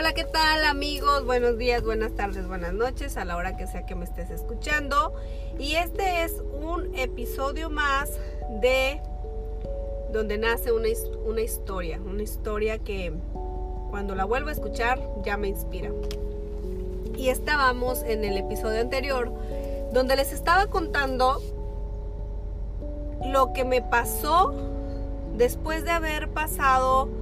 Hola, ¿qué tal amigos? Buenos días, buenas tardes, buenas noches, a la hora que sea que me estés escuchando. Y este es un episodio más de donde nace una, una historia, una historia que cuando la vuelvo a escuchar ya me inspira. Y estábamos en el episodio anterior donde les estaba contando lo que me pasó después de haber pasado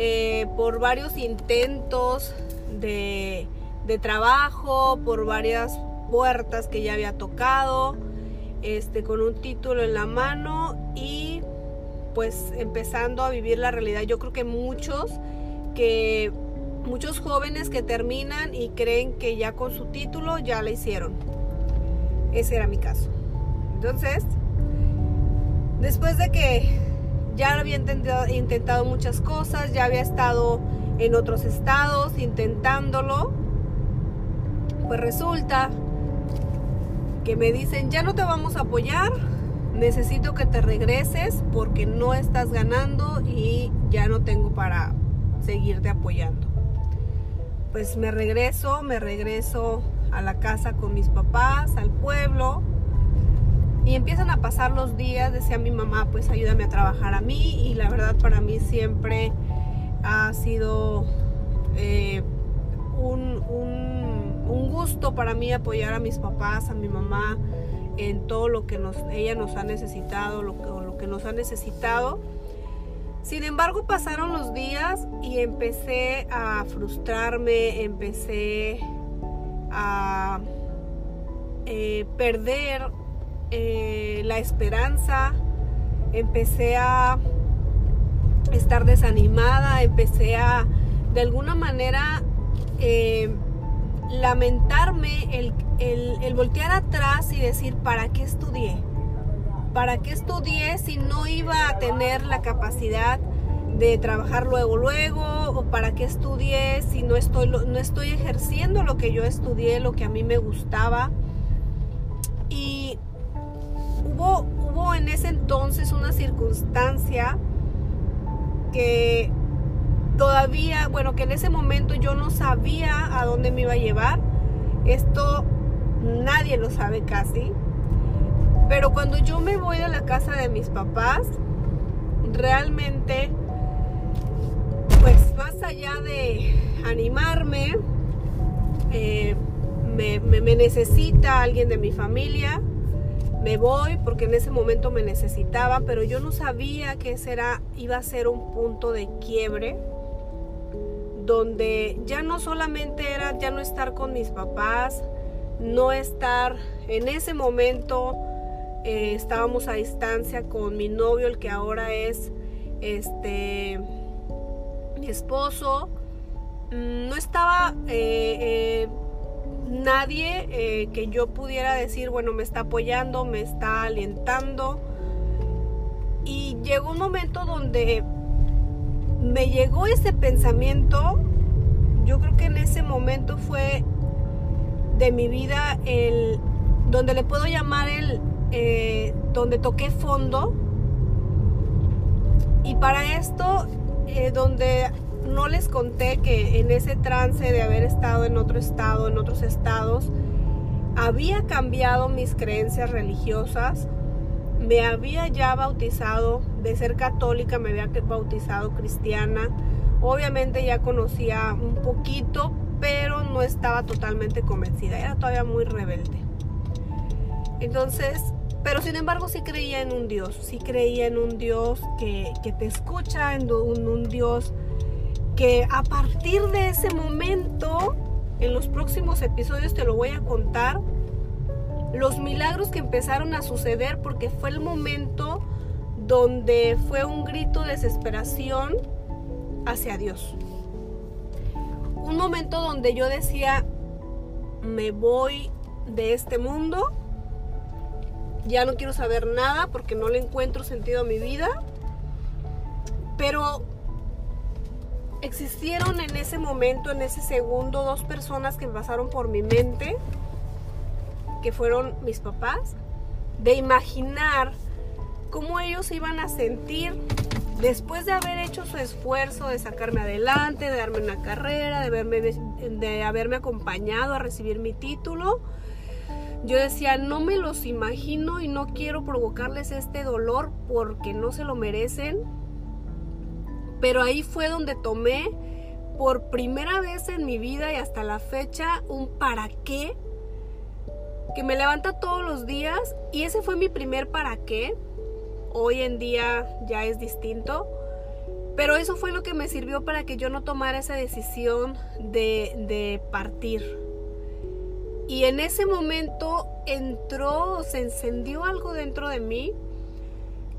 eh, por varios intentos de, de, trabajo, por varias puertas que ya había tocado, este, con un título en la mano y pues empezando a vivir la realidad. Yo creo que muchos que muchos jóvenes que terminan y creen que ya con su título ya la hicieron. Ese era mi caso. Entonces, después de que ya había intentado, muchas cosas, ya había estado en otros estados intentándolo, pues resulta que me dicen, ya no te vamos a apoyar, necesito que te regreses porque no estás ganando y ya no tengo para seguirte apoyando. Pues me regreso, me regreso a la casa con mis papás, al pueblo, y empiezan a pasar los días, decía mi mamá, pues ayúdame a trabajar a mí. Y la verdad para mí siempre ha sido eh, un, gusto para mí apoyar a mis papás, a mi mamá, en todo lo que nos, ella nos ha necesitado, lo que, lo que nos ha necesitado. Sin embargo, pasaron los días y empecé a frustrarme, empecé a eh, perder eh, la esperanza, empecé a estar desanimada, empecé a de alguna manera eh, lamentarme el, el, voltear atrás y decir, ¿para qué estudié? ¿Para qué estudié si no iba a tener la capacidad de trabajar luego, luego? ¿O para qué estudié si no estoy, no estoy ejerciendo lo que yo estudié, lo que a mí me gustaba? Y hubo, en ese entonces una circunstancia que todavía, bueno, que en ese momento yo no sabía a dónde me iba a llevar. Esto nadie lo sabe casi. Pero cuando yo me voy a la casa de mis papás, realmente, pues más allá de animarme, eh, me necesita alguien de mi familia, me voy porque en ese momento me necesitaban, pero yo no sabía que ese iba a ser un punto de quiebre donde ya no solamente era ya no estar con mis papás, no estar en ese momento eh, estábamos a distancia con mi novio, el que ahora es este mi esposo, mm, no estaba eh, eh, nadie eh, que yo pudiera decir, bueno, me está apoyando, me está alentando. Y llegó un momento donde me llegó ese pensamiento, yo creo que en ese momento fue de mi vida el, donde le puedo llamar el, eh, donde toqué fondo. Y para esto, eh, donde no les conté que en ese trance de haber estado en otro estado, en otros estados, había cambiado mis creencias religiosas, me había ya bautizado, de ser católica me había bautizado cristiana, obviamente ya conocía un poquito, pero no estaba totalmente convencida, era todavía muy rebelde. Entonces, pero sin embargo sí creía en un Dios, sí creía en un Dios que, te escucha, en un Dios que a partir de ese momento, en los próximos episodios te lo voy a contar, los milagros que empezaron a suceder porque fue el momento donde fue un grito de desesperación hacia Dios. Un momento donde yo decía, me voy de este mundo, ya no quiero saber nada porque no le encuentro sentido a mi vida, pero existieron en ese momento, en ese segundo, dos personas que pasaron por mi mente, que fueron mis papás, de imaginar cómo ellos iban a sentir después de haber hecho su esfuerzo de sacarme adelante, de darme una carrera, de haberme, acompañado a recibir mi título, yo decía, no me los imagino y no quiero provocarles este dolor porque no se lo merecen. Pero ahí fue donde tomé por primera vez en mi vida y hasta la fecha un para qué que me levanta todos los días y ese fue mi primer para qué. Hoy en día ya es distinto, pero eso fue lo que me sirvió para que yo no tomara esa decisión de, de partir. Y en ese momento entró, se encendió algo dentro de mí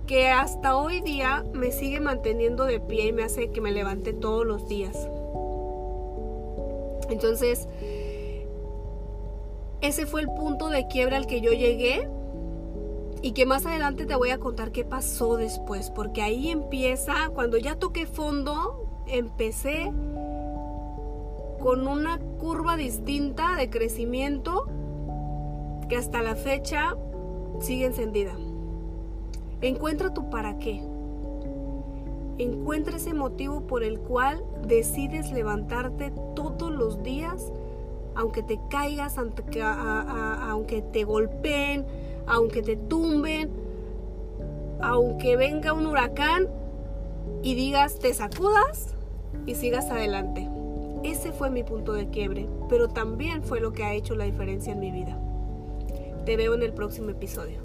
que hasta hoy día me sigue manteniendo de pie y me hace que me levante todos los días. Entonces, ese fue el punto de quiebra al que yo llegué y que más adelante te voy a contar qué pasó después, porque ahí empieza, cuando ya toqué fondo, empecé con una curva distinta de crecimiento que hasta la fecha sigue encendida. Encuentra tu para qué. Encuentra ese motivo por el cual decides levantarte todos los días, aunque te caigas, aunque te golpeen, aunque te tumben, aunque venga un huracán y digas, te sacudas y sigas adelante. Ese fue mi punto de quiebre, pero también fue lo que ha hecho la diferencia en mi vida. Te veo en el próximo episodio.